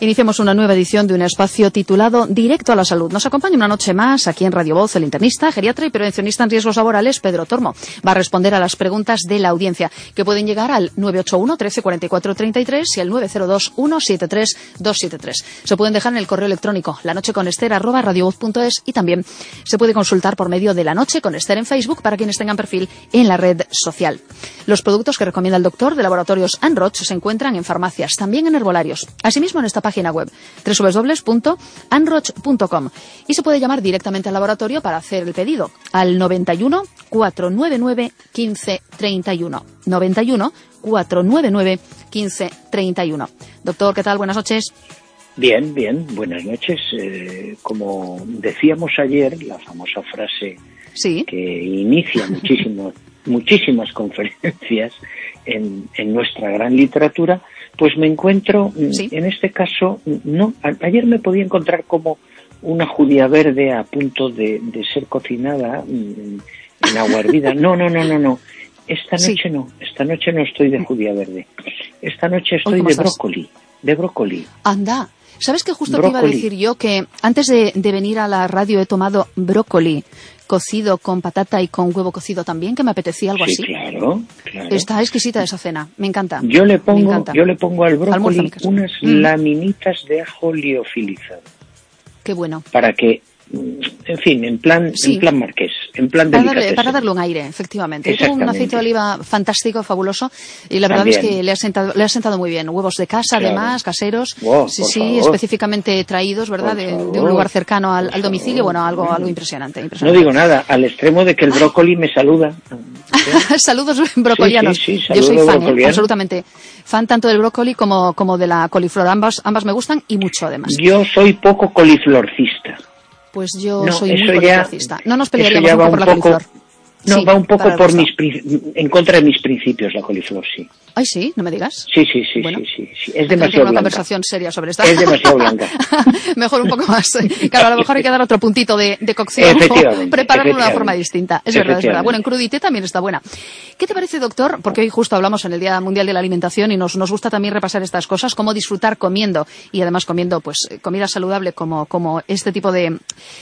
Iniciamos una nueva edición de un espacio titulado Directo a la Salud. Nos acompaña una noche más aquí en Radio Voz el internista, geriatra y prevencionista en riesgos laborales, Pedro Tormo. Va a responder a las preguntas de la audiencia, que pueden llegar al 981 13 44 33 y al 902 173 273. Se pueden dejar en el correo electrónico lanocheconester@radiovoz.es y también se puede consultar por medio de La Noche con Esther en Facebook para quienes tengan perfil en la red social. Los productos que recomienda el doctor de laboratorios Anroch se encuentran en farmacias, también en herbolarios. Asimismo, en esta página web www.anroch.com y se puede llamar directamente al laboratorio para hacer el pedido al 91 499 1531 91 499 1531 Doctor, ¿qué tal? Buenas noches. Bien, bien, buenas noches. Eh, como decíamos ayer, la famosa frase sí. que inicia muchísimo, muchísimas conferencias en, en nuestra gran literatura, pues me encuentro, mm, en este caso, no, ayer me podía encontrar como una judía verde a punto de, ser cocinada mm, en agua hervida. No, no, no, no, no. Esta noche no, esta noche no estoy de judía verde. Esta noche estoy de brócoli, de brócoli. Anda, ¿sabes que justo te iba a decir yo que antes de, de venir a la radio he tomado brócoli cocido con patata y con huevo cocido también, que me apetecía algo sí, así. Claro, claro. Está exquisita esa cena, me encanta. Yo le pongo, yo le pongo al brócoli unas mm. laminitas de ajo liofilizado. Qué bueno. Para que en fin, en plan, en plan marqués, en plan para darle, para darle un aire, efectivamente. Tengo un aceite de oliva fantástico, fabuloso, y la verdad es que le ha, sentado, le ha sentado muy bien. Huevos de casa, además, caseros, sí, sí, específicamente traídos, ¿verdad?, de, un lugar cercano al, domicilio, bueno, algo, algo impresionante, impresionante, No digo nada, al extremo de que el brócoli me saluda. Saludos brocolianos. Yo soy fan, ¿eh? absolutamente. Fan tanto del brócoli como, como de la coliflor. Ambas, ambas me gustan y mucho, además. Yo soy poco coliflorcista. Pues yo soy muy coliflorcista. No nos pelearíamos un poco por la coliflor. No, va un poco por mis en contra de mis principios la coliflor, sí. Ay, sí, no me digas. Sí, sí, sí, sí, sí, Es demasiado una conversación seria sobre esto. Es demasiado blanca. mejor un poco más. Claro, a lo mejor hay que dar otro puntito de, de cocción o prepararlo de una forma distinta. Es verdad, es verdad. Bueno, en crudité también está buena. ¿Qué te parece, doctor? Porque hoy justo hablamos en el Día Mundial de la Alimentación y nos, nos gusta también repasar estas cosas, cómo disfrutar comiendo y además comiendo pues comida saludable como, como este tipo de,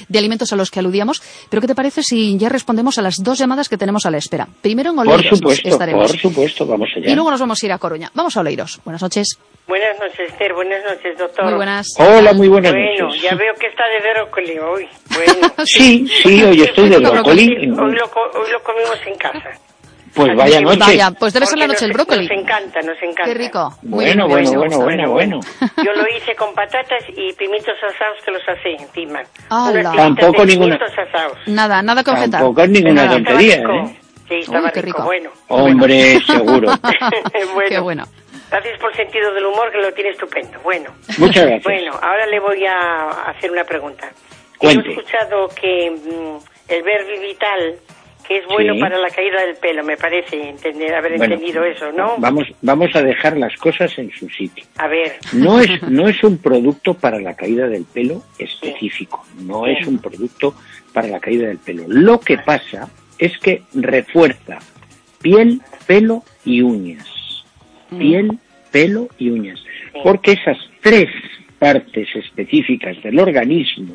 de alimentos a los que aludíamos. Pero ¿qué te parece si ya respondemos a las dos llamadas que tenemos a la espera? Primero en Oleiros por supuesto, estaremos. Por supuesto, vamos allá. Y luego nos vamos a ir a Coruña. Vamos a Oleiros. Buenas noches. Buenas noches, Esther. Buenas noches, doctor. Muy buenas. Hola, muy buenas noches. Bueno, ya veo que está de brócoli hoy. Bueno. sí, sí, hoy estoy de brócoli. Hoy lo, hoy lo comimos en casa. Pues vaya noche. Vaya, pues debe ser la noche el brócoli. Nos encanta, nos encanta. Qué rico. bueno, bueno, bueno, bueno, bueno, Yo lo hice con patatas y pimientos asados que los hacé encima. Tampoco ninguna. Asados. Nada, nada que objetar. Tampoco es ninguna tontería, ¿eh? Sí, estaba qué rico. bueno. Hombre, seguro. bueno. Qué bueno. Gracias por sentido del humor, que lo tiene estupendo. Bueno. Muchas gracias. Bueno, ahora le voy a hacer una pregunta. Cuente. He escuchado que mm, el Verbi Vital que es bueno Sí. para la caída del pelo, me parece entender, haber Bueno, entendido eso, ¿no? Vamos, vamos a dejar las cosas en su sitio. A ver, No es, no es un producto para la caída del pelo específico, no es un producto para la caída del pelo. Lo que pasa es que refuerza piel, pelo y uñas. Piel, pelo y uñas. Porque esas tres partes específicas del organismo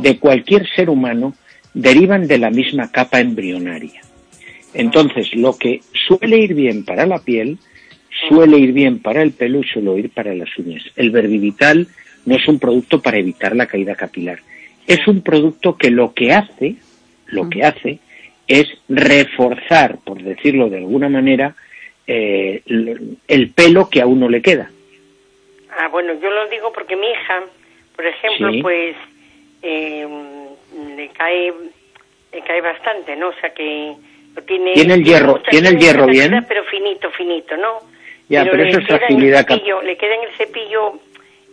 de cualquier ser humano derivan de la misma capa embrionaria. Entonces, lo que suele ir bien para la piel, suele ir bien para el pelo y suele ir para las uñas. El verbivital no es un producto para evitar la caída capilar. Es un producto que lo que hace, lo que hace, es reforzar, por decirlo de alguna manera, eh, el pelo que a uno le queda. ah, bueno, yo lo digo porque mi hija, por ejemplo, Sí. pues eh, le cae le cae bastante, ¿no? O sea que lo tiene Tiene el hierro- tiene el hierro bien. pero finito, finito, ¿no? Ya, pero le eso es fragilidad cepillo- le queda en el cepillo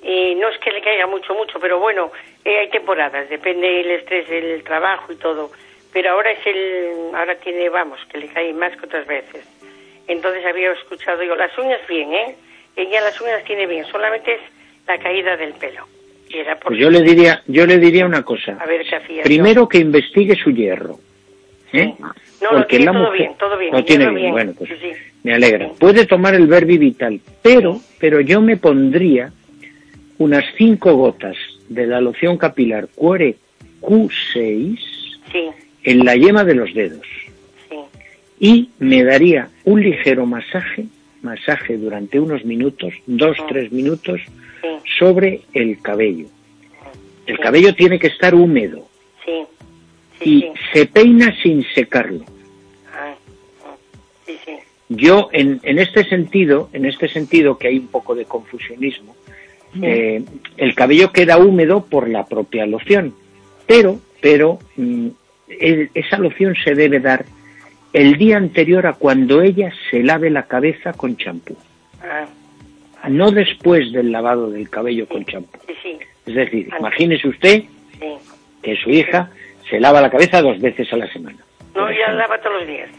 eh, no es que le caiga mucho, mucho, pero bueno, eh, hay temporadas, depende del estrés del trabajo y todo. Pero ahora es el, ahora tiene, vamos, que le cae más que otras veces. Entonces había escuchado yo, las uñas bien, ¿eh? Ella las uñas tiene bien, solamente es la caída del pelo. Y era por Pues yo le diría, yo le diría una cosa. A ver. Primero que investigue su hierro. ¿eh? No, lo tiene todo bien, todo bien, Lo tiene bien, bueno, pues Sí, sí. me alegra. Puede tomar el Verbi Vital, pero, pero yo me pondría unas cinco gotas de la loción capilar Cuore Q6 Sí, en la yema de los dedos y me daría un ligero masaje, masaje durante unos minutos, dos, tres minutos, sí, sobre el cabello. El cabello tiene que estar húmedo. Sí, sí, y se peina sin secarlo. Ah, ah, sí, sí. Yo, en, en este sentido, en este sentido que hay un poco de confusionismo, eh, el cabello queda húmedo por la propia loción, pero, pero mm, el- esa loción se debe dar el día anterior a cuando ella se lave la cabeza con champú, Ah, no después del lavado del cabello con champú. sí, sí, Es decir, Antes. imagínese usted sí. que su hija se lava la cabeza dos veces a la semana. No, ya lava todos los días.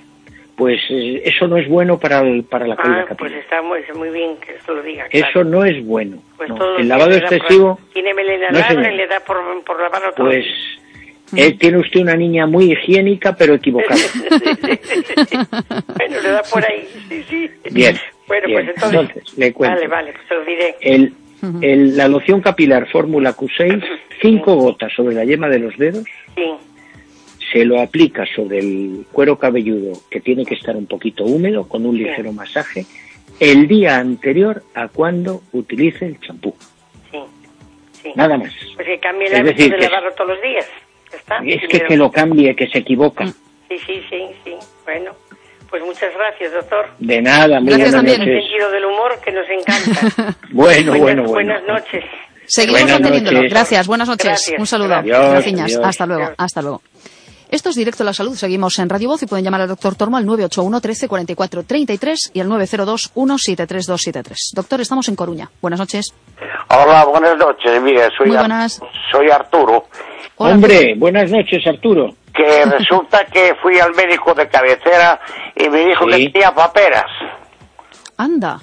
Pues eh, eso no es bueno para, el- para la caída Ah, pues está muy, muy bien que esto lo diga. claro. Eso no es bueno. Pues no. El lavado por- excesivo, Tiene melena no, larga y le da por, por lavarlo todos pues eh, tiene usted una niña muy higiénica pero equivocada. bueno, le da por ahí, sí, sí. Bien, Bueno, bien. pues entonces... Entonces, le cuento. Vale, vale, pues se lo diré. El, el- la loción capilar Fórmula Q6, cinco gotas sobre la yema de los dedos, Sí, se lo aplica sobre el cuero cabelludo que tiene que estar un poquito húmedo con un ligero masaje el día anterior a cuando utilice el champú. sí, sí. Nada más. Pues que cambie el Es hábito decir, de lavarlo todos los días. ¿Ya está? Es Sí, que que lo cambie, que se equivoca. Sí, sí, sí, sí. Bueno, pues muchas gracias, doctor. De nada, muy Gracias buenas también. Sentido del humor que nos encanta. Bueno, buenas, bueno, bueno. buenas noches. Seguimos Buenas manteniéndolo. noches. Gracias, buenas noches. Gracias. Un saludo. Adiós, adiós. Hasta luego, Adiós. hasta luego. Esto es Directo a la Salud. Seguimos en Radio Voz y pueden llamar al doctor Tormo al 981 13 44 33 y al 902 173 273. Doctor, estamos en Coruña. Buenas noches. Hola, buenas noches. Mire, soy, Muy Ar- buenas. soy Arturo, Hola, Hombre, buenas noches, Arturo. Que resulta que fui al médico de cabecera y me dijo Sí. que tenía paperas, Anda.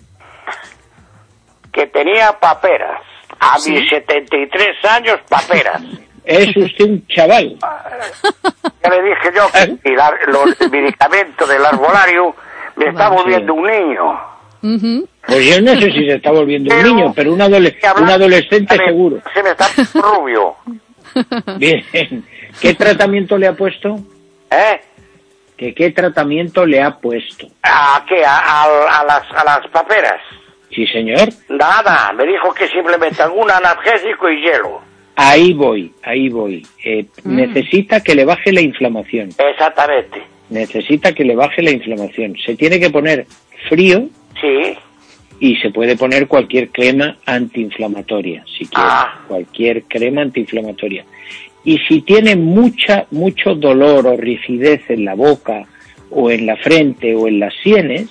que tenía paperas. A Sí. mis 73 años, paperas. Es usted un chaval. Ya le dije yo que el, ar- lo- el medicamento del arbolario me está volviendo un niño. Pues yo no sé si se está volviendo un niño, pero un, adole- Que habla- un adolescente se me- seguro. Se me está rubio. Bien. ¿Qué tratamiento le ha puesto? ¿Eh? ¿Que ¿Qué tratamiento le ha puesto? ¿A qué? ¿A, a- a las, a las paperas? Sí, señor. Nada, me dijo que simplemente algún analgésico y hielo. Ahí voy, ahí voy. Eh, Necesita que le baje la inflamación. Exactamente. Necesita que le baje la inflamación. Se tiene que poner frío Sí. y se puede poner cualquier crema antiinflamatoria, si quiere. Ah. Cualquier crema antiinflamatoria. Y si tiene mucha, mucho dolor o rigidez en la boca o en la frente o en las sienes,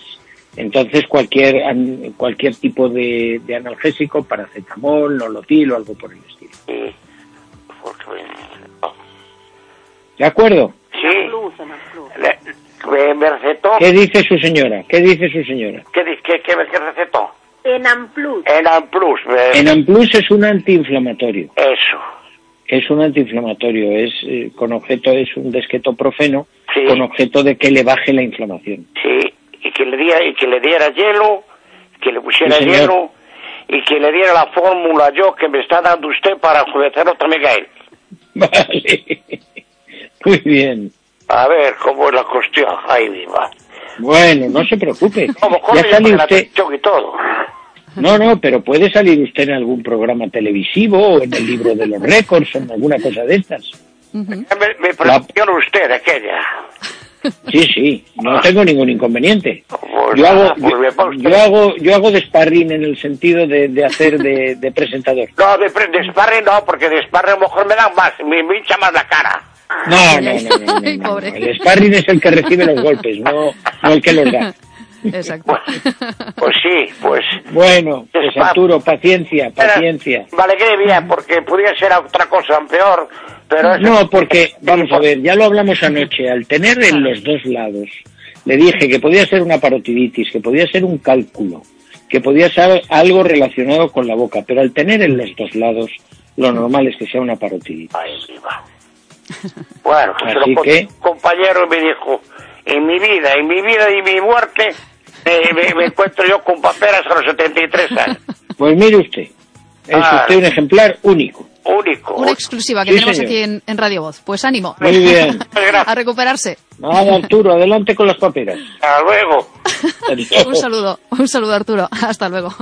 entonces cualquier, an- cualquier tipo de, de analgésico, paracetamol, nolotil o algo por el estilo. Sí. Porque- ¿De acuerdo? Sí. Le- me, recetó. ¿Qué dice su señora? ¿Qué dice su señora? ¿Qué, qué, qué, qué recetó? Enamplus. Enamplus. me- Enamplus es un antiinflamatorio. Eso. Es un antiinflamatorio, es eh, con objeto es un desquetoprofeno Sí. con objeto de que le baje la inflamación. Sí. Y que le diera, y que le diera hielo, que le pusiera Sí, hielo, y que le diera la fórmula yo que me está dando usted para ofrecerlo también a él. Vale. Muy bien. A ver cómo es la cuestión. Ahí viva. Bueno, no se preocupe. Como Ya sale la usted. atención y todo. No, no, pero puede salir usted en algún programa televisivo o en el libro de los récords o en alguna cosa de estas. Me, me prometió usted aquella. Sí, sí, no tengo ningún inconveniente. Pues Yo hago, nada, pues me yo, hago, yo hago de sparring en el sentido de, de hacer de, de presentador. No, de, pre- de sparring no, porque de sparring a lo mejor me dan más, me, me hincha más la cara. No, no, no, no, no, Ay, no, pobre. no. El sparring es el que recibe los golpes, no, no el que los da. Exacto. Bueno, pues sí, pues... Bueno, pues Arturo, paciencia, paciencia. Vale, que bien, porque podría ser otra cosa peor, pero... No, porque, vamos a ver, ya lo hablamos anoche, al tener en los dos lados, le dije que podía ser una parotiditis, que podía ser un cálculo, que podía ser algo relacionado con la boca, pero al tener en los dos lados, lo normal es que sea una parotiditis. Ay, viva. Bueno, pues Así el co- que- compañero me dijo, en mi vida, en mi vida y mi muerte, eh, me, me encuentro yo con paperas a los 73 años. Pues mire usted, es Ah. usted un ejemplar único. Único. Una exclusiva que Sí, tenemos señor. aquí en, en Radio Voz. Pues ánimo. Muy bien. Gracias. A recuperarse. Nada, Arturo, adelante con las paperas. Hasta luego. Un saludo, un saludo Arturo. Hasta luego.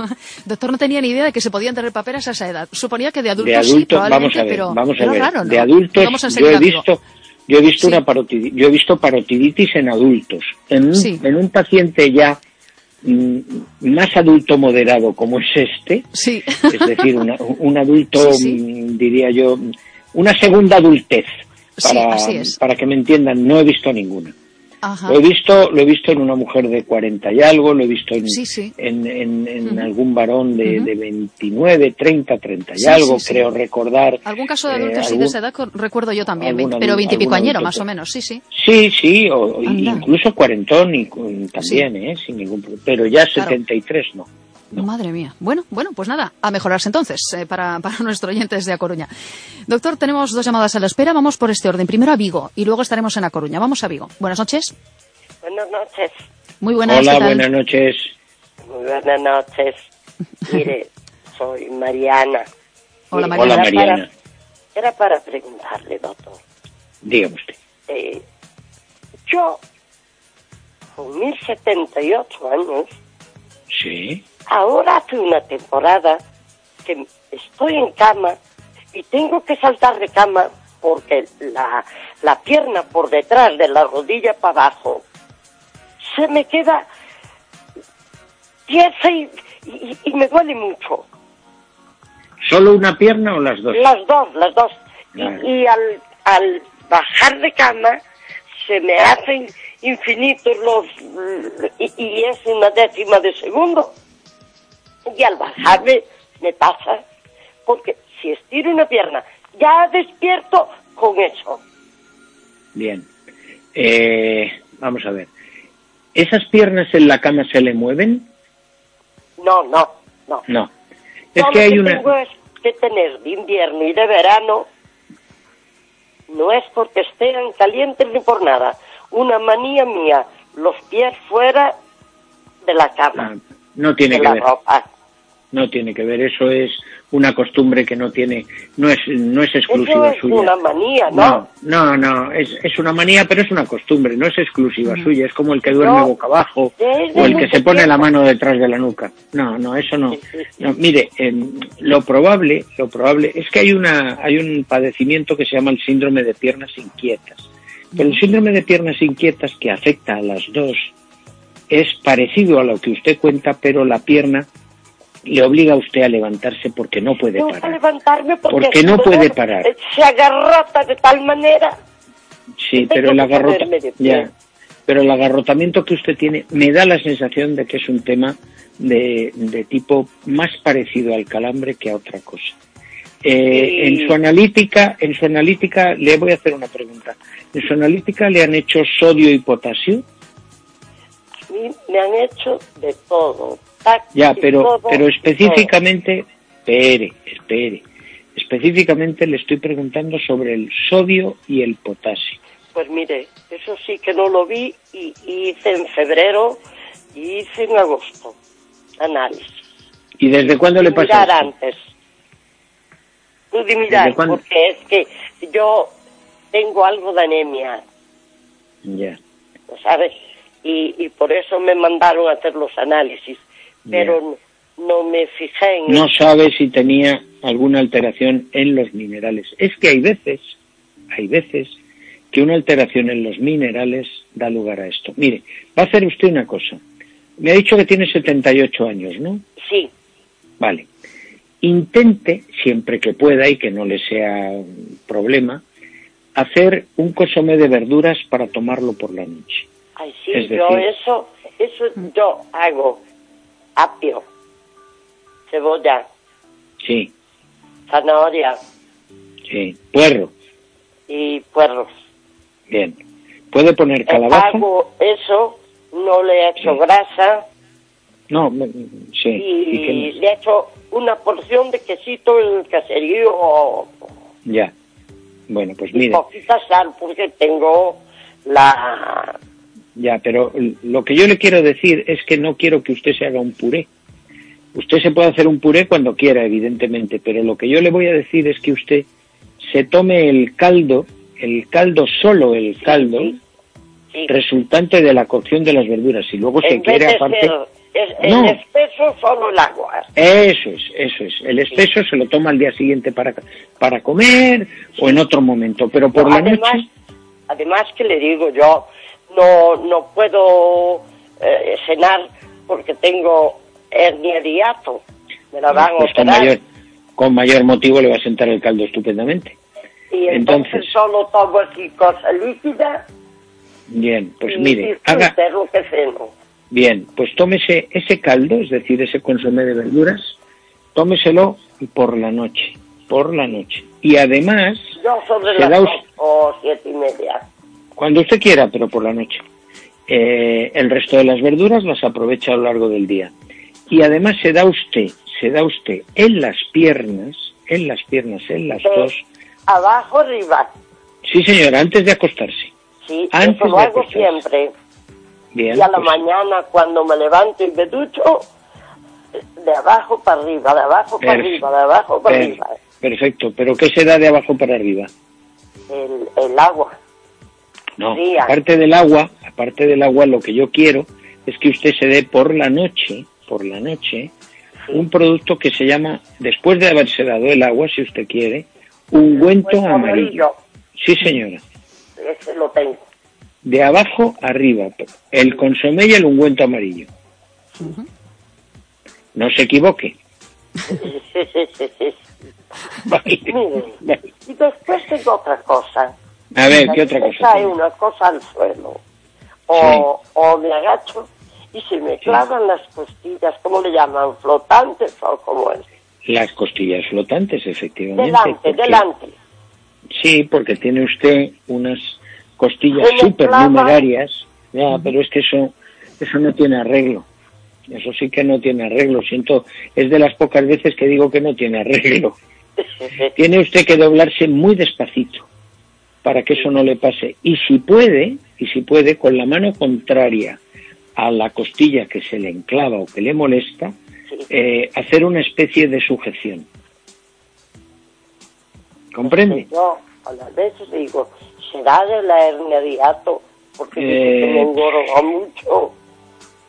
Doctor, no tenía ni idea de que se podían tener paperas a esa edad. Suponía que de adultos de sí, adultos, vamos probablemente, a ver, pero, vamos a pero ver, raro, ¿no? de adultos Vamos a yo he amigo. visto, yo he visto Sí. una parotidi- yo he visto parotiditis en adultos, en un, Sí. en un paciente ya más adulto moderado como es este, Sí. es decir, una- un adulto, Sí, sí. mm, diría yo, una segunda adultez, para, para que me entiendan, no he visto ninguna. Ajá. Lo he visto, lo he visto en una mujer de 40 y algo, lo he visto en, Sí, sí. en, en- en Ujú. algún varón de, Ujú. de 29, 30, 30 y Sí, algo, creo recordar. Algún caso de eh, adultos sí de esa edad recuerdo yo también, algún 20, pero adulto- 20 y pico añero, más o menos, sí, sí. Sí, sí, o, incluso cuarentón y, también, ¿eh? Sin ningún problema. Pero ya Claro. 73 no. No. Madre mía. Bueno, bueno, pues nada, a mejorarse entonces eh, para, para nuestro oyente desde A Coruña. Doctor, tenemos dos llamadas a la espera. Vamos por este orden. Primero a Vigo y luego estaremos en A Coruña. Vamos a Vigo. Buenas noches. Buenas noches, Muy buenas. Hola, ¿qué tal? buenas noches. muy buenas noches. Mire, soy Mariana. Hola, Mariana. Hola, era Mariana. para- era para preguntarle, doctor. Dígame usted. eh, yo, con mis 78 años, Sí. ahora hace una temporada que estoy en cama y tengo que saltar de cama porque la, la pierna por detrás de la rodilla para abajo se me queda tiesa y, y- y me duele mucho. ¿Solo una pierna o las dos? Las dos, las dos. Y-. Y, al, al bajar de cama se me hacen infinitos los... Y, y es una décima de segundo. Y al bajarme me pasa, porque si estiro una pierna, ya despierto con eso. Bien. Eh, vamos a ver. ¿Esas piernas en la cama se le mueven? No, no, no. No. Es Todo que hay una... tengo es que tener de invierno y de verano no es porque estén calientes ni por nada. Una manía mía, los pies fuera de la cama, Ah, no tiene de que la ver. ropa. No tiene que ver. Eso es una costumbre que no tiene... No es, no es Eso exclusiva es suya. una manía, ¿no? No, no, no, es, es una manía, pero es una costumbre, no es exclusiva suya, es como el que duerme No. boca abajo o el que se pone la mano detrás de la nuca. No, no, eso no. Sí, sí, sí. No, mire, em, lo probable, lo probable es que hay una, hay un padecimiento que se llama el síndrome de piernas inquietas. El síndrome de piernas inquietas que afecta a las dos es parecido a lo que usted cuenta, pero la pierna le obliga a usted a levantarse porque no puede parar. levantarme porque, no puede parar. Se agarrota de tal manera. Sí, pero el agarrota, ya, pero el agarrotamiento que usted tiene me da la sensación de que es un tema de, de tipo más parecido al calambre que a otra cosa. Eh, Sí. En su analítica, en su analítica le voy a hacer una pregunta. En su analítica le han hecho sodio y potasio. Mí me han hecho de todo. Ya, pero todo, pero específicamente, espere, espere. Específicamente le estoy preguntando sobre el sodio y el potasio. Pues mire, eso sí que no lo vi y, y hice en febrero y hice en agosto análisis. ¿Y desde cuándo le pasa mirar esto? antes. ¿Desde cuándo? porque es que yo tengo algo de anemia, Ya. ¿sabes? Y, y por eso me mandaron a hacer los análisis. Pero no, no me fijé en no sabe si tenía alguna alteración en los minerales. Es que hay veces, hay veces que una alteración en los minerales da lugar a esto. Mire, va a hacer usted una cosa. Me ha dicho que tiene 78 años, ¿no? Sí, Vale. Intente, siempre que pueda y que no le sea un problema, hacer un consomé de verduras para tomarlo por la noche. Ay, sí, Es yo decir- eso, eso yo hago apio, cebolla, Sí, zanahoria sí. Puerro. y puerros. Bien. Puede poner calabaza. Hago eso, no le echo Sí. grasa No, sí. y, ¿Y le echo una porción de quesito en el caserío Ya. Bueno, pues mire, poquita sal porque tengo la... ya, pero lo que yo le quiero decir es que no quiero que usted se haga un puré. Usted se puede hacer un puré cuando quiera, evidentemente, pero lo que yo le voy a decir es que usted se tome el caldo, el caldo solo, el caldo, sí, sí. resultante de la cocción de las verduras. Y luego se en vez quiere aparte... ser es- el No. espeso, solo el agua. Eso es, eso es. El espeso se lo toma al día siguiente para, para comer o en otro momento, pero por la además, noche... además que le digo yo, no, no puedo eh, cenar porque tengo hernia de hiato. Me la van pues a con operar. mayor, con mayor motivo le va a sentar el caldo estupendamente. y entonces, entonces- solo tomo así cosa líquida Bien, pues y mire, haga... lo que ceno. Bien, pues tómese ese caldo, es decir, ese consomé de verduras, tómeselo por la noche, por la noche. Y además, Yo sobre las o siete y media. cuando usted quiera, pero por la noche. Eh, el resto de las verduras las aprovecha a lo largo del día. Y además se da usted, se da usted en las piernas, en las piernas, en las dos. abajo arriba. Sí, señora, antes de acostarse. Sí, Antes eso lo de hago acostarse. siempre. Bien. Y a la pues, mañana cuando me levanto y me ducho, de abajo para arriba, de abajo para arriba, de abajo para per- arriba. Perfecto, pero ¿qué se da de abajo para arriba? El, el agua. No, Fría. aparte del agua, aparte del agua, lo que yo quiero es que usted se dé por la noche, por la noche, un producto que se llama, después de haberse dado el agua, si usted quiere, ungüento Pues amarillo. Sí, señora. Ese lo tengo. De abajo arriba, el consomé y el ungüento amarillo. No se equivoque. Vale. Mire, y después tengo otra cosa. A ver, ¿qué otra cosa? Cae una cosa al suelo. O, o me agacho y se me clavan las costillas, ¿cómo le llaman? ¿Flotantes o cómo es? Las costillas flotantes, efectivamente. Delante, porque- delante. Sí, porque tiene usted unas costillas Se me súper clava. numerarias. Ya, pero es que eso, eso no tiene arreglo. Eso sí que no tiene arreglo. Siento, es de las pocas veces que digo que no tiene arreglo. Tiene usted que doblarse muy despacito para que eso no le pase. Y si puede, y si puede, con la mano contraria a la costilla que se le enclava o que le molesta, eh, hacer una especie de sujeción. ¿Comprende? Yo a las veces digo, ¿será de la hernia de hiato? Porque dice que Eh, me engordo mucho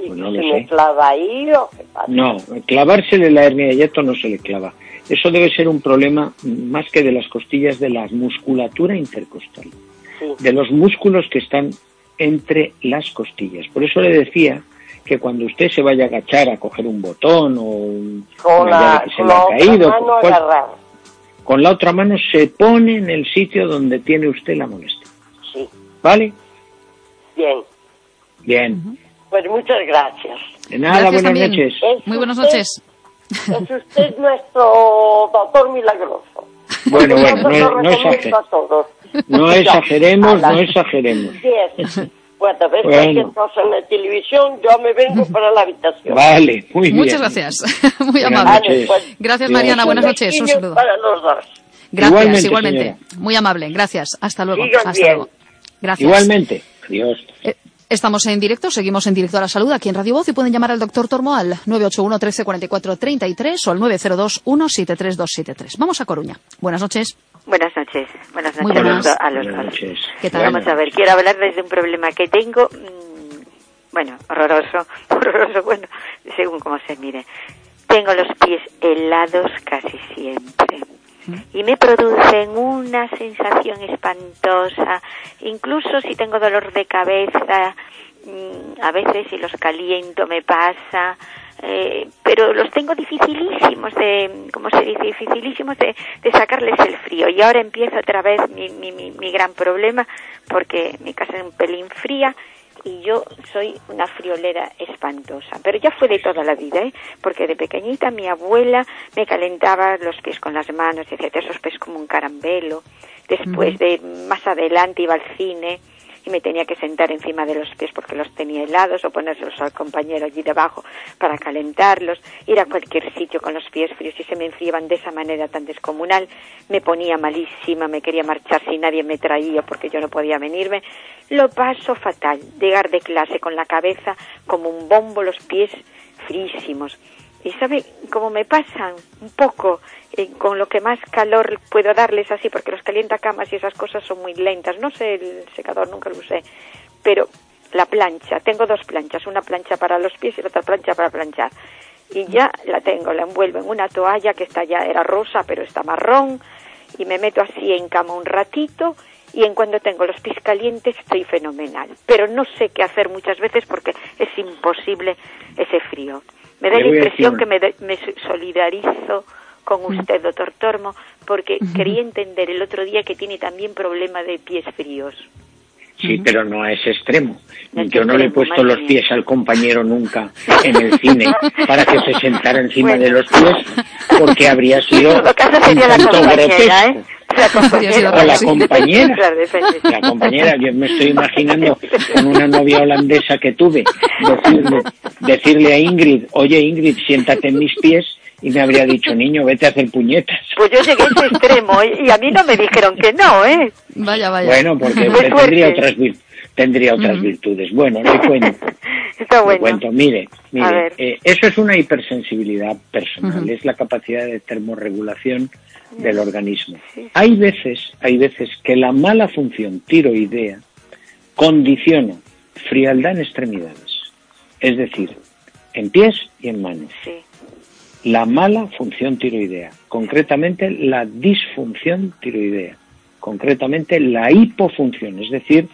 y pues que se me clava ahí o qué pasa. No, clavársele la hernia de hiato no se le clava. Eso debe ser un problema más que de las costillas de la musculatura intercostal, Sí. de los músculos que están entre las costillas. Por eso le decía que cuando usted se vaya a agachar a coger un botón o un- Con una llave la, que se le ha caído, con, cual-. Con la otra mano se pone en el sitio donde tiene usted la molestia. Sí, ¿Vale? bien. Bien. Pues muchas gracias. De nada, Gracias buenas también. noches. Es Muy buenas usted- noches. Es usted nuestro doctor milagroso. Bueno, bueno, no, no exageremos, no exageremos. 10. Bueno, ves Bueno. cualquier cosa en la televisión, yo me vengo para la habitación. Vale, muy bien. Muchas gracias. Muy Buenas amable. noches. pues, Gracias, Dios. Mariana. Buenas noches. Un saludo. Para los dos. Gracias, Igualmente, igualmente. Muy amable. Gracias. Hasta luego. Sigan Hasta bien. luego. Gracias. Igualmente. Adiós. Eh, Estamos en directo, seguimos en directo a la salud aquí en Radio Voz y pueden llamar al doctor Tormo al 981 13 44 33 o al 902 173 273. Vamos a Coruña. Buenas noches. Buenas noches. Buenas Muy noches buenas. a los Buenas dos. noches. ¿Qué tal? Vamos a ver, quiero hablarles de un problema que tengo, mm, bueno, horroroso, horroroso, bueno, según como se mire. Tengo los pies helados casi siempre y me producen una sensación espantosa, incluso si tengo dolor de cabeza, mm, a veces si los caliento me pasa, eh, pero los tengo dificilísimos de, ¿cómo se dice? Dificilísimos de, de sacarles el frío. Y ahora empieza otra vez mi, mi, mi, mi gran problema, porque mi casa es un pelín fría y yo soy una friolera espantosa, pero ya fue de toda la vida, ¿eh? porque de pequeñita mi abuela me calentaba los pies con las manos, decía, esos pies como un carambelo. Después de más adelante iba al cine y me tenía que sentar encima de los pies porque los tenía helados o ponérselos al compañero allí debajo para calentarlos, ir a cualquier sitio con los pies fríos y se me enfriaban de esa manera tan descomunal, me ponía malísima, me quería marchar si nadie me traía porque yo no podía venirme, lo paso fatal, llegar de clase con la cabeza como un bombo, los pies frísimos. Y sabe cómo me pasan un poco eh, con lo que más calor puedo darles así, porque los calientacamas y esas cosas son muy lentas. No sé el secador, nunca lo usé, pero la plancha, tengo dos planchas, una plancha para los pies y otra plancha para planchar. Y ya la tengo, la envuelvo en una toalla que está ya, era rosa, pero está marrón, y me meto así en cama un ratito, y en cuando tengo los pies calientes estoy fenomenal. Pero no sé qué hacer muchas veces porque es imposible ese frío. Me da la impresión que me, me solidarizo con usted, doctor Tormo, porque quería entender el otro día que tiene también problema de pies fríos. Sí, pero no a ese extremo. Yo no le he puesto los pies al compañero nunca en el cine para que se sentara encima de los pies, porque habría sido un tanto grotesco. ¿eh? La compañera. O la compañera. La compañera, yo me estoy imaginando con una novia holandesa que tuve, decirle, decirle a Ingrid, oye Ingrid, siéntate en mis pies, y me habría dicho, niño, vete a hacer puñetas. Pues yo llegué a ese extremo y a mí no me dijeron que no, ¿eh? Vaya, vaya. Bueno, porque tendría otras, tendría otras virtudes. Bueno, le cuento. Está bueno. Le cuento, mire, mire eh, eso es una hipersensibilidad personal, es la capacidad de termorregulación del organismo. Hay veces, hay veces que la mala función tiroidea condiciona frialdad en extremidades, es decir, en pies y en manos. La mala función tiroidea, concretamente la disfunción tiroidea, concretamente la hipofunción, es decir,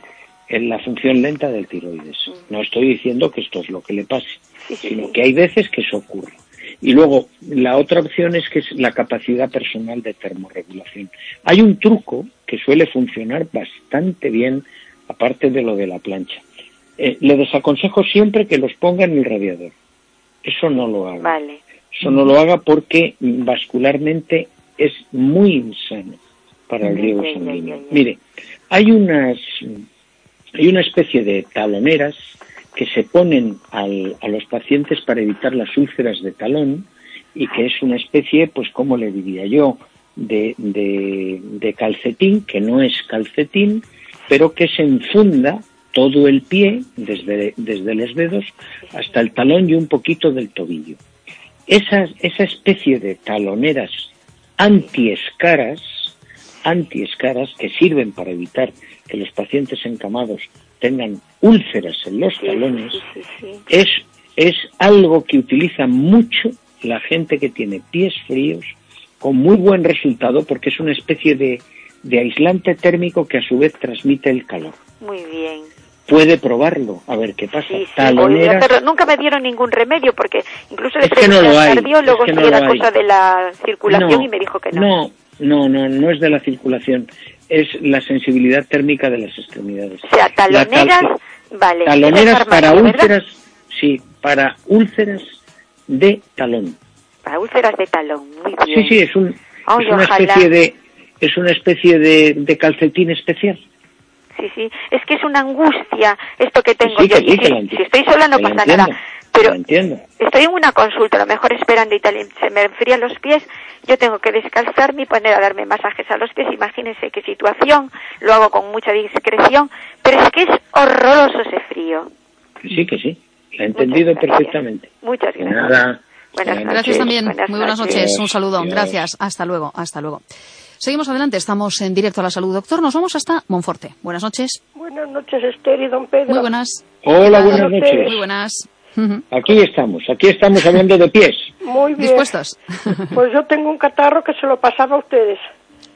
en la función lenta del tiroides. No estoy diciendo que esto es lo que le pase, sino que hay veces que eso ocurre. Y luego, la otra opción es que es la capacidad personal de termorregulación. Hay un truco que suele funcionar bastante bien, aparte de lo de la plancha. Eh, le desaconsejo siempre que los ponga en el radiador. Eso no lo haga. Vale. Eso no lo haga porque vascularmente es muy insano para el riego sanguíneo. Mire, hay unas, hay una especie de taloneras que se ponen al, a los pacientes para evitar las úlceras de talón y que es una especie, pues como le diría yo, de, de, de calcetín, que no es calcetín, pero que se enfunda todo el pie, desde, desde los dedos hasta el talón y un poquito del tobillo. Esa, esa especie de taloneras antiescaras, antiescaras que sirven para evitar que los pacientes encamados tengan úlceras en los talones, es, es algo que utiliza mucho la gente que tiene pies fríos con muy buen resultado porque es una especie de, de aislante térmico que a su vez transmite el calor. Muy bien. Puede probarlo, a ver qué pasa. Sí, sí, pero nunca me dieron ningún remedio porque incluso le no pregunté al cardiólogo es que no si era cosa de la circulación No, y me dijo que no. No, no, no, no es de la circulación, es la sensibilidad térmica de las extremidades. O sea, tal- taloneras, vale. Taloneras para úlceras, sí, para úlceras de talón. Para úlceras de talón, muy Sí, bien. sí, es, un, Ay, es una especie de es una especie de, de calcetín especial. Sí, sí, es que es una angustia esto que tengo Sí, yo. que sí, y que si, si estoy sola no pasa entiendo, nada. Pero estoy en una consulta, a lo mejor esperando y tal, y se me enfrían los pies, yo tengo que descalzarme y poner a darme masajes a los pies. Imagínense qué situación, lo hago con mucha discreción, pero es que es horroroso ese frío. Sí, que sí. Lo he entendido gracias. perfectamente. Muchas gracias. nada. Buenas Buenas noches. Gracias también. Buenas Muy buenas noches. noches. Un saludo. Gracias. Hasta luego. Hasta luego. Seguimos adelante. Estamos en directo a la salud, doctor. Nos vamos hasta Monforte. Buenas noches. Buenas noches, Esther y don Pedro. Muy buenas. Hola, buenas Buenas noches. Muy buenas. Aquí estamos, aquí estamos hablando de pies. Muy bien. ¿Dispuestos? Pues yo tengo un catarro que se lo pasaba a ustedes.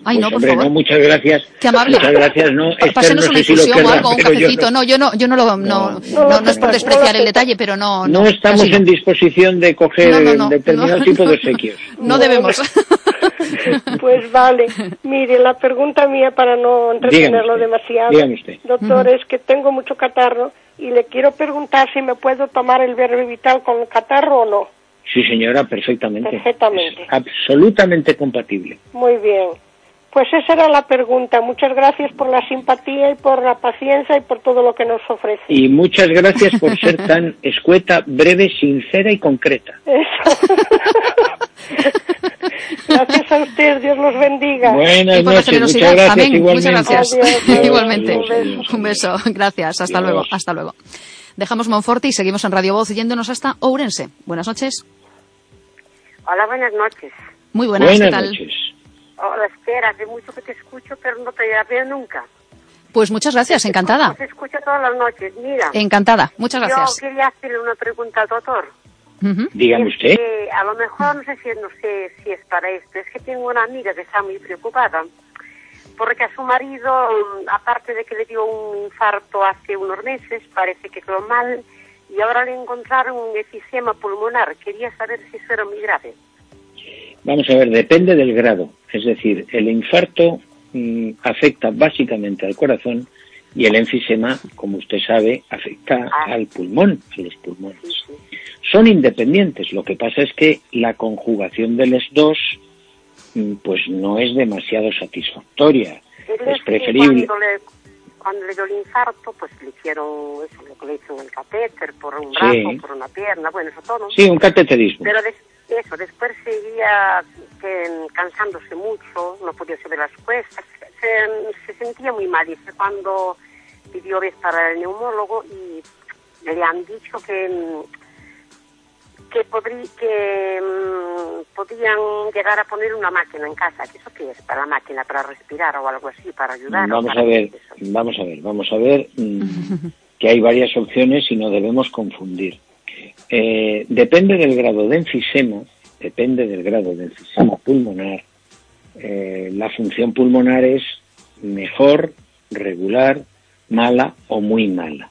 Ay, Pues, no, por hombre, favor. no, muchas gracias. Qué amable. Muchas gracias, no. Pásenos no una infusión o algo, un cafecito. No, yo no, yo no lo, no, no, no, no, es por despreciar no, el detalle, pero no, No estamos en disposición de coger No, no, no, determinado no. tipo de obsequios. No debemos. Pues vale. Mire, la pregunta mía para no entretenerlo demasiado, dígame usted. doctor, es que tengo mucho catarro y le quiero preguntar si me puedo tomar el Vital con catarro o no. Sí, señora, perfectamente. Perfectamente. Es absolutamente compatible. Muy bien. Pues esa era la pregunta. Muchas gracias por la simpatía y por la paciencia y por todo lo que nos ofrece. Y muchas gracias por ser tan escueta, breve, sincera y concreta. Eso. gracias a usted, Dios los bendiga. Buenas Y noches, muchas gracias Amén. igualmente. Muchas gracias. Adiós, adiós, Igualmente. adiós, adiós. Un beso. Gracias. Hasta Adiós. luego. Hasta luego. Dejamos Monforte y seguimos en Radio Voz yéndonos hasta Ourense. Buenas noches. Hola, buenas noches. Muy buenas. Buenas ¿Qué tal? noches. Hola, espera, hace mucho que te escucho, pero no te veo nunca. Pues muchas gracias. Encantada. Te escucho todas las noches. Mira, Encantada. Muchas gracias. yo quería hacerle una pregunta al doctor. Ujú. Dígame Es usted. que a lo mejor no sé si no sé si es para esto. Es que tengo una amiga que está muy preocupada porque a su marido, mm, aparte de que le dio un infarto hace unos meses, parece que quedó mal y ahora le encontraron un efisema pulmonar. Quería saber si eso era muy grave. Vamos a ver, depende del grado. Es decir, el infarto mm, afecta básicamente al corazón y el enfisema, como usted sabe, afecta Ah. al pulmón, a los pulmones. Son independientes. Lo que pasa es que la conjugación de los dos, mm, pues no es demasiado satisfactoria. Es preferible. Cuando le, dio el infarto, pues le hicieron eso, lo que le hicieron el catéter por un Sí. brazo, por una pierna, bueno, eso todo. Sí, un cateterismo. Pero des- eso, después seguía que, cansándose mucho, no podía subir las cuestas, se, se sentía muy mal. Dice cuando pidió vez para el neumólogo y le han dicho que que, podrí- que mm, podían llegar a poner una máquina en casa. ¿Qué ¿Eso qué es? ¿Para la máquina? ¿Para respirar o algo así? ¿Para ayudar? Vamos para a ver, eso? vamos a ver, vamos a ver mm, que hay varias opciones y no debemos confundir. Eh, depende del grado de enfisema, depende del grado de enfisema pulmonar. eh, la función pulmonar es mejor, regular, mala o muy mala.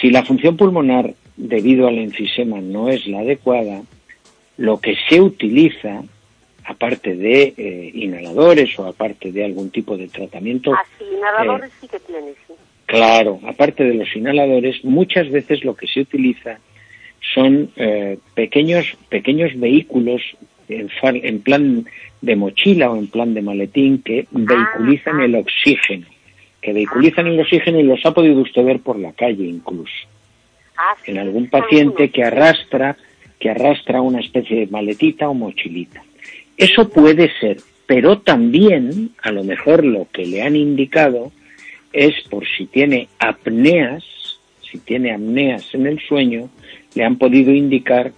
Si la función pulmonar debido al enfisema no es la adecuada, lo que se utiliza, aparte de eh, inhaladores o aparte de algún tipo de tratamiento, Así, inhaladores sí que tiene, sí. claro, aparte de los inhaladores, muchas veces lo que se utiliza son eh, pequeños, pequeños vehículos en, far- en plan de mochila o en plan de maletín que vehiculizan ah. el oxígeno, que vehiculizan el oxígeno y los ha podido usted ver por la calle incluso Ah, en algún paciente que arrastra que arrastra una especie de maletita o mochilita. Eso puede ser, pero también a lo mejor lo que le han indicado es por si tiene apneas, si tiene apneas en el sueño, le han podido indicar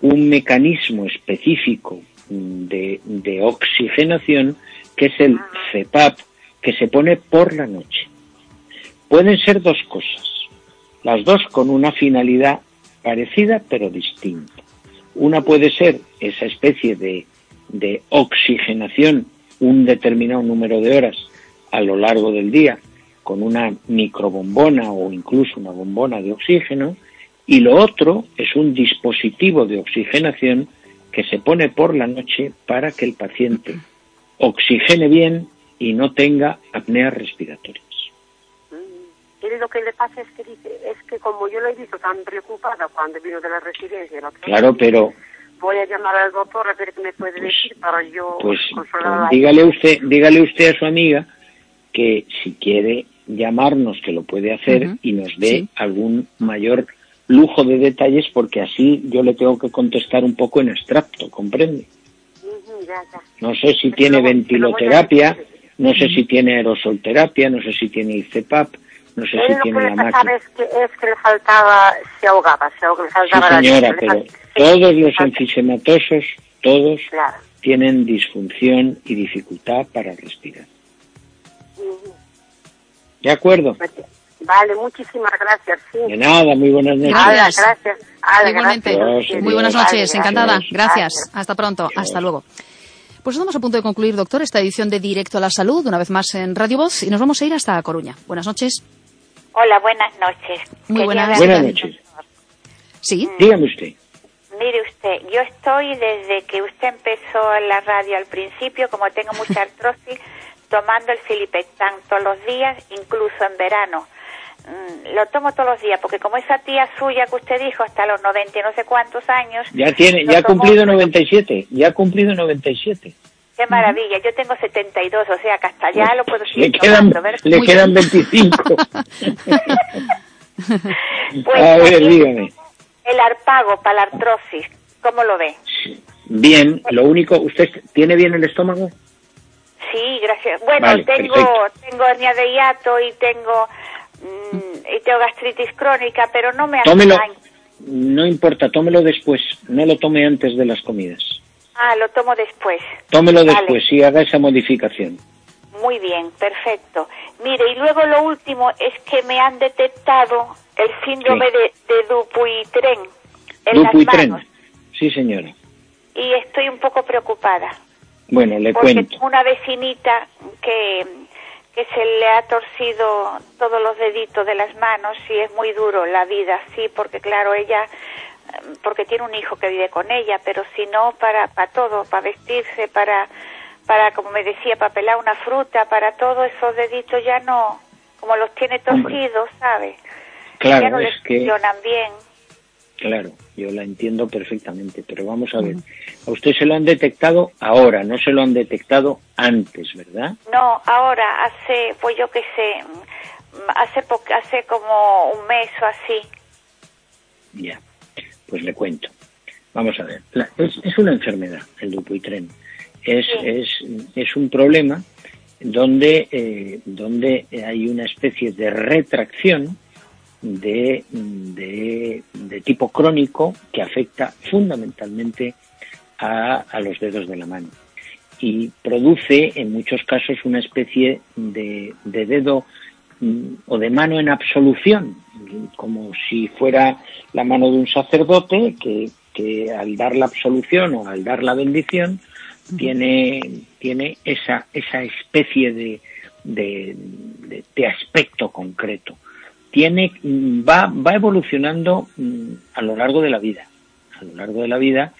un mecanismo específico de, de oxigenación que es el CEPAP que se pone por la noche. Pueden ser dos cosas, las dos con una finalidad parecida pero distinta. Una puede ser esa especie de, de oxigenación un determinado número de horas a lo largo del día con una microbombona o incluso una bombona de oxígeno y lo otro es un dispositivo de oxigenación que se pone por la noche para que el paciente oxigene bien y no tenga apneas respiratorias. Mm. Él lo que le pasa es que dice, es que como yo lo he visto tan preocupada cuando vino de la residencia, otro Claro, pero voy a llamar al doctor a ver qué me puede decir para yo pues, consolarla. pues dígale usted, dígale usted a su amiga que si quiere llamarnos que lo puede hacer y nos dé sí. algún mayor lujo de detalles porque así yo le tengo que contestar un poco en abstracto, ¿comprende? No sé si tiene ventiloterapia, no sé si tiene aerosolterapia, no sé si tiene el CEPAP, no sé si tiene la máquina. es que, es que le faltaba, se ahogaba, se ahogaba, Sí, señora, pero todos los enfisematosos, todos tienen disfunción y dificultad para respirar. ¿De acuerdo? Vale, muchísimas gracias, sí. De nada, muy buenas noches. Gracias. Gracias. Igualmente. gracias. Muy buenas noches, Vale, encantada. Gracias. Hasta pronto. Hasta luego. Pues estamos a punto de concluir, doctor, esta edición de Directo a la Salud, una vez más en Radio Voz, y nos vamos a ir hasta Coruña. Buenas noches. Hola, buenas noches. Muy buenas. Buenas noches. Sí. Dígame usted. Mire usted, yo estoy desde que usted empezó en la radio al principio, como tengo mucha artrosis, tomando el filipectán todos los días, incluso en verano. Mm, lo tomo todos los días, porque como esa tía suya que usted dijo hasta los 90 y no sé cuántos años... Ya tiene, ya ha cumplido 97, ya ha cumplido 97. Qué maravilla, yo tengo 72, o sea que hasta ya lo puedo Le seguir quedan, tomando, le quedan bien. 25. Pues A ver, dígame. El arpago para la artrosis, ¿cómo lo ve? Bien, lo único, ¿usted tiene bien el estómago? Sí, gracias. Bueno, Vale, tengo perfecto. tengo hernia de hiato y tengo mm, y tengo gastritis crónica, pero no me hace Tómelo, no importa, tómelo después, no lo tome antes de las comidas. Ah, lo tomo después. Tómelo Vale. después y haga esa modificación. Muy bien, perfecto. Mire, y luego lo último es que me han detectado el síndrome de, de Dupuytren en Dupuytren. las manos Sí, señora. y estoy un poco preocupada. Bueno, le porque cuento. tengo una vecinita que, que se le ha torcido todos los deditos de las manos y es muy duro la vida, sí, porque claro, ella, porque tiene un hijo que vive con ella, pero si no, para, para todo, para vestirse, para, para, como me decía, para pelar una fruta, para todo, esos deditos ya no, como los tiene torcidos, ¿sabe? ya Claro, no es les que, funcionan bien. claro, yo la entiendo perfectamente, pero vamos a ver. A usted se lo han detectado ahora, no se lo han detectado antes, ¿verdad? No, ahora hace, pues yo qué sé, hace po- hace como un mes o así. Ya, pues le cuento. Vamos a ver, la- es, es una enfermedad, el Dupuytren. Es, es, es un problema donde, eh, donde hay una especie de retracción de, de, de tipo crónico que afecta fundamentalmente a, a los dedos de la mano y produce en muchos casos una especie de, de dedo mm, o de mano en absolución, como si fuera la mano de un sacerdote que, que al dar la absolución o al dar la bendición tiene, tiene esa, esa especie de, de, de- aspecto concreto. Tiene, mm, va, va evolucionando mm, a lo largo de la vida, a lo largo de la vida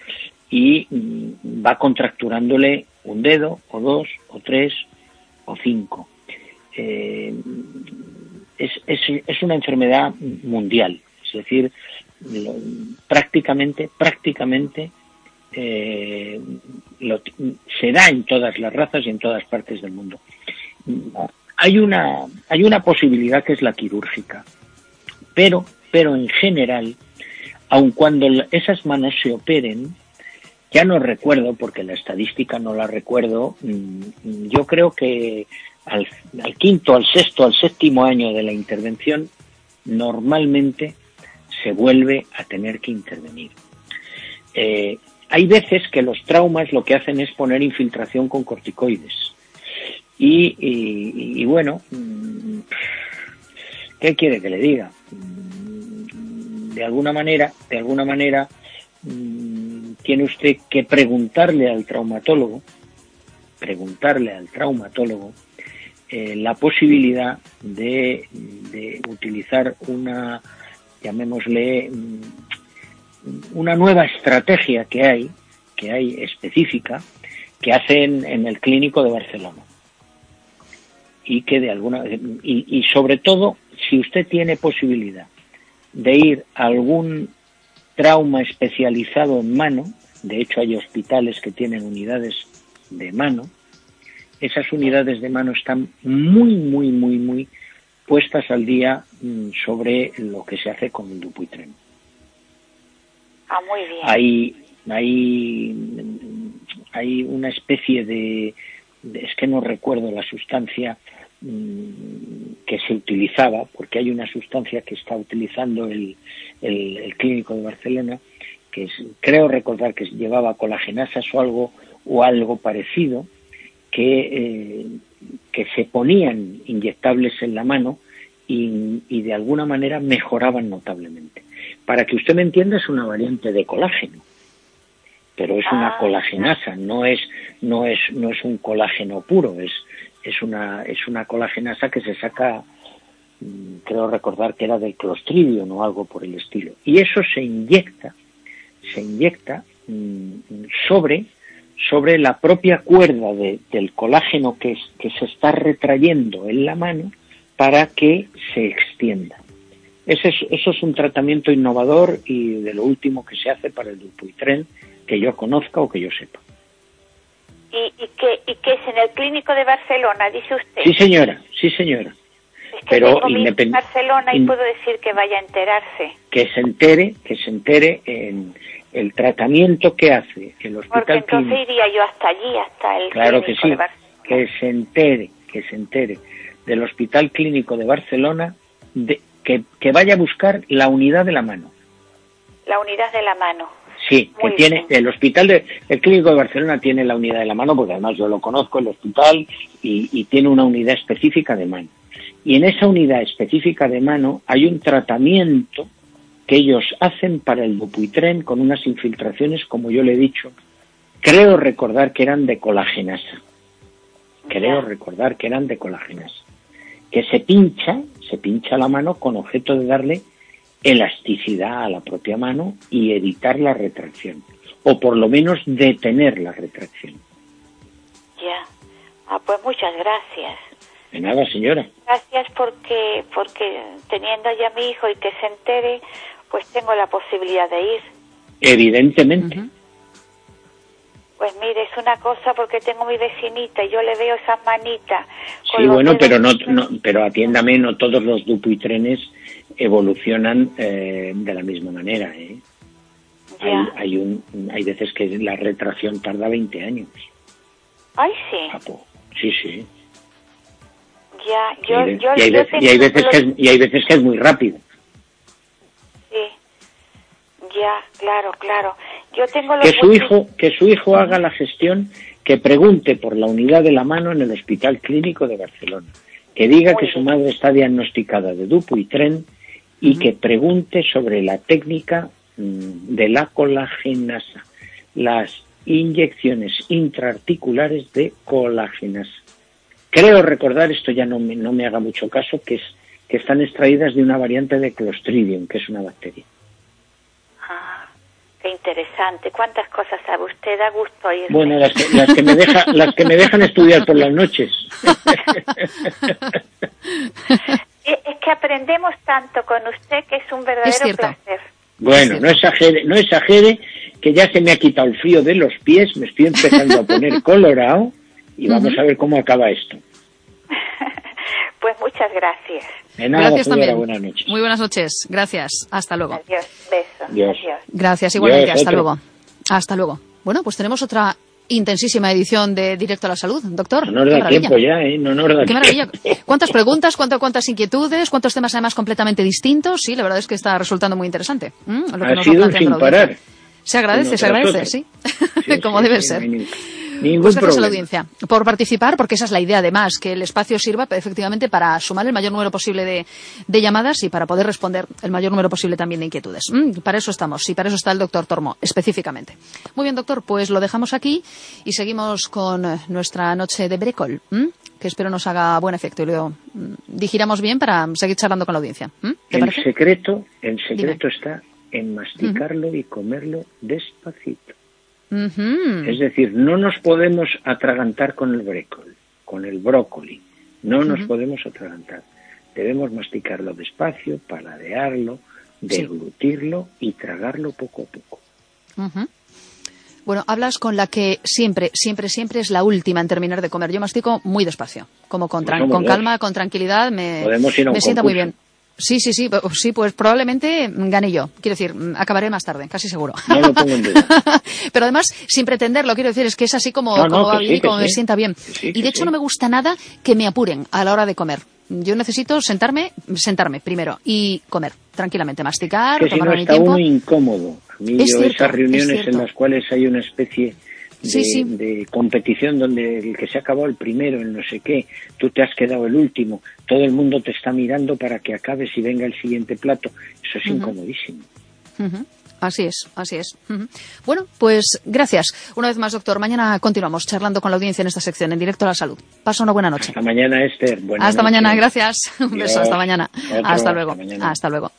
y mm, va contracturándole un dedo o dos o tres o cinco. Eh, es, es, es una enfermedad mundial, es decir, lo- prácticamente, prácticamente eh, lo- se da en todas las razas y en todas partes del mundo. Hay una, hay una posibilidad que es la quirúrgica, pero, pero en general, aun cuando esas manos se operen, ya no recuerdo, porque la estadística no la recuerdo, mm, yo creo que al, quinto, al sexto, al séptimo año de la intervención, normalmente se vuelve a tener que intervenir. Eh, hay veces que los traumas lo que hacen es poner infiltración con corticoides. Y, bueno, mm, ¿qué quiere que le diga? Mm, De alguna manera, de alguna manera, tiene usted que preguntarle al traumatólogo, preguntarle al traumatólogo eh, la posibilidad de, de utilizar una, llamémosle, mm, una nueva estrategia que hay, que hay específica, que hacen en el clínico de Barcelona. Y que de alguna y, y sobre todo, si usted tiene posibilidad de ir a algún trauma especializado en mano, de hecho hay hospitales que tienen unidades de mano, esas unidades de mano están muy, muy, muy, muy puestas al día mm, sobre lo que se hace con el Dupuytren. Ah, muy bien. Hay, hay, hay una especie de, de- es que no recuerdo la sustancia que se utilizaba, porque hay una sustancia que está utilizando el, el, el clínico de Barcelona, que es, creo recordar que llevaba colagenasas o algo, o algo parecido, que, eh, que se ponían inyectables en la mano y, y de alguna manera mejoraban notablemente. Para que usted me entienda, es una variante de colágeno, pero es una colagenasa, no es, no es, no es un colágeno puro, es, es una, es una colagenasa que se saca, mm, creo recordar que era del clostridium o algo por el estilo. Y eso se inyecta, se inyecta mm, sobre, sobre la propia cuerda de- del colágeno que, es- que se está retrayendo en la mano, para que se extienda. Ese es, eso es un tratamiento innovador y de lo último que se hace para el Dupuytren que yo conozca o que yo sepa. ¿Y, y, qué, ¿Y qué es en el clínico de Barcelona, dice usted? Sí, señora, sí, señora. Es que pero tengo mi hijo en independ- Barcelona y in- puedo decir que vaya a enterarse. Que se entere, que se entere en el tratamiento que hace el Porque Hospital entonces Clínico. iría yo hasta allí, hasta el Claro que clínico sí, de Barcelona. que se entere, que se entere del Hospital Clínico de Barcelona, de, que, que vaya a buscar la unidad de la mano. La unidad de la mano. Sí, que tiene el hospital de, el clínico de Barcelona tiene la unidad de la mano porque además yo lo conozco el hospital y, y tiene una unidad específica de mano. Y en esa unidad específica de mano hay un tratamiento que ellos hacen para el Dupuytren con unas infiltraciones, como yo le he dicho, creo recordar que eran de colagenasa. Creo recordar que eran de colagenasa. Que se pincha, se pincha la mano con objeto de darle elasticidad a la propia mano y evitar la retracción. O por lo menos detener la retracción. Ya. Ah, pues muchas gracias. De nada, señora. Gracias porque, porque teniendo ya a mi hijo y que se entere, pues tengo la posibilidad de ir. Evidentemente. Pues mire, es una cosa porque tengo mi vecinita y yo le veo esas manitas. Sí, bueno, pero no, no- pero atiéndame, no todos los Dupuytrenes evolucionan eh, de la misma manera. ¿eh? Hay, hay, un, hay veces que la retracción tarda 20 años. Ay, sí. Sí, sí. Ya, yo, y hay yo veces, tenía y hay veces que es, y hay veces que es muy rápido. Sí. Ya, claro, claro. Yo tengo los que su hijo que su hijo haga la gestión que pregunte por la unidad de la mano en el Hospital Clínico de Barcelona que diga que su madre está diagnosticada de Dupuytren y que pregunte sobre la técnica mm, de la colagenasa las inyecciones intraarticulares de colagenasa creo recordar esto ya no me, no me haga mucho caso que es que están extraídas de una variante de Clostridium que es una bacteria Qué interesante. ¿Cuántas cosas sabe usted? Da gusto oírle. Bueno, las que, las que me deja, las que me dejan estudiar por las noches. Eh, Es que aprendemos tanto con usted que es un verdadero cierto. placer. Bueno, no exagere, no exagere, que ya se me ha quitado el frío de los pies, me estoy empezando a poner colorado y vamos Ujú. a ver cómo acaba esto. Pues muchas gracias. De nada, Gracias señora, también. buenas noches. Muy buenas noches. Gracias. Hasta luego. Adiós. Beso. Adiós. Adiós. Gracias igualmente. Dios, Hasta otro. luego. Hasta luego. Bueno, pues tenemos otra intensísima edición de Directo a la Salud. Doctor, No nos da maravilla. tiempo ya, ¿eh? No nos da Qué maravilla. ¿Cuántas preguntas, cuánto- cuántas inquietudes, cuántos temas además completamente distintos? Sí, la verdad es que está resultando muy interesante. ¿m? Lo que Ha nos va sido sin parar. Se agradece, se agradece, sí. Como debe ser. Ningún Pues gracias a la problema. audiencia por participar, porque esa es la idea, además, que el espacio sirva efectivamente para sumar el mayor número posible de, de llamadas y para poder responder el mayor número posible también de inquietudes. Mm, para eso estamos y para eso está el doctor Tormo, específicamente. Muy bien, doctor, pues lo dejamos aquí y seguimos con eh, nuestra noche de brécol, ¿m? que espero nos haga buen efecto y lo mm, digiramos bien para seguir charlando con la audiencia. ¿m? ¿Te El parece? secreto, el secreto está en masticarlo y comerlo despacito. Es decir, no nos podemos atragantar con el brécol, con el brócoli. No nos podemos atragantar. Debemos masticarlo despacio, paladearlo, Sí. deglutirlo y tragarlo poco a poco. Ujú. Bueno, hablas con la que siempre, siempre, siempre es la última en terminar de comer. Yo mastico muy despacio, como con, Pues con calma, con tranquilidad, me, me sienta muy bien. Sí, sí, sí, pues- sí, pues probablemente gane yo. Quiero decir, mm, acabaré más tarde, casi seguro. No lo pongo en duda. Pero además, sin pretenderlo, quiero decir, es que es así como, No, no, como va sí, y como me sienta bien. sí, y de hecho no me gusta nada que me apuren a la hora de comer. Yo necesito sentarme, sentarme primero y comer tranquilamente, masticar, que si no tomarme mi está tiempo. uno incómodo. A mí Es yo cierto, esas es reuniones en las cuales hay una especie de, Sí, sí. de competición donde el que se ha acabado el primero, el no sé qué, tú te has quedado el último, todo el mundo te está mirando para que acabes y venga el siguiente plato. Eso es incomodísimo. Así es, así es. Bueno, pues gracias. Una vez más, doctor. Mañana continuamos charlando con la audiencia en esta sección, en directo a la salud. Pasa una buena noche. Hasta mañana, Esther. Buenas hasta noches. mañana, gracias. Un beso, hasta mañana. Otro, hasta luego. hasta mañana. Hasta luego.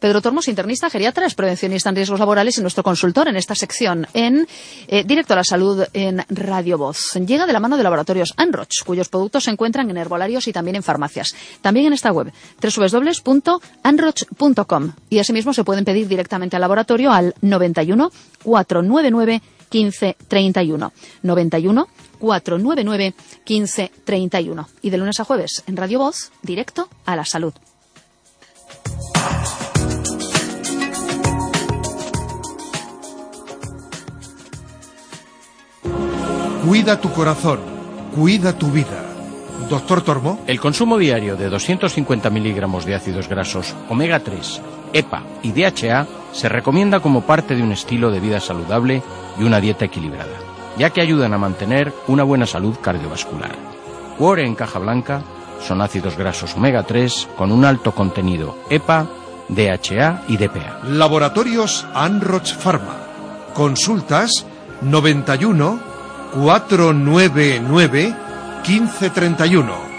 Pedro Tormos, internista, geriatra, es prevencionista en riesgos laborales y nuestro consultor en esta sección en eh, Directo a la Salud en Radio Voz. Llega de la mano de laboratorios Anroch, cuyos productos se encuentran en herbolarios y también en farmacias. También en esta web, www.anroch.com. Y asimismo se pueden pedir directamente al laboratorio al 91 499 1531. 91 499 1531. Y de lunes a jueves en Radio Voz, directo a la salud. Cuida tu corazón, cuida tu vida. Doctor Tormo. El consumo diario de 250 miligramos de ácidos grasos, omega 3, EPA y DHA se recomienda como parte de un estilo de vida saludable y una dieta equilibrada, ya que ayudan a mantener una buena salud cardiovascular. Cuore en caja blanca son ácidos grasos omega 3 con un alto contenido EPA, DHA y DPA. Laboratorios Anroch Pharma. Consultas 91 499 1531.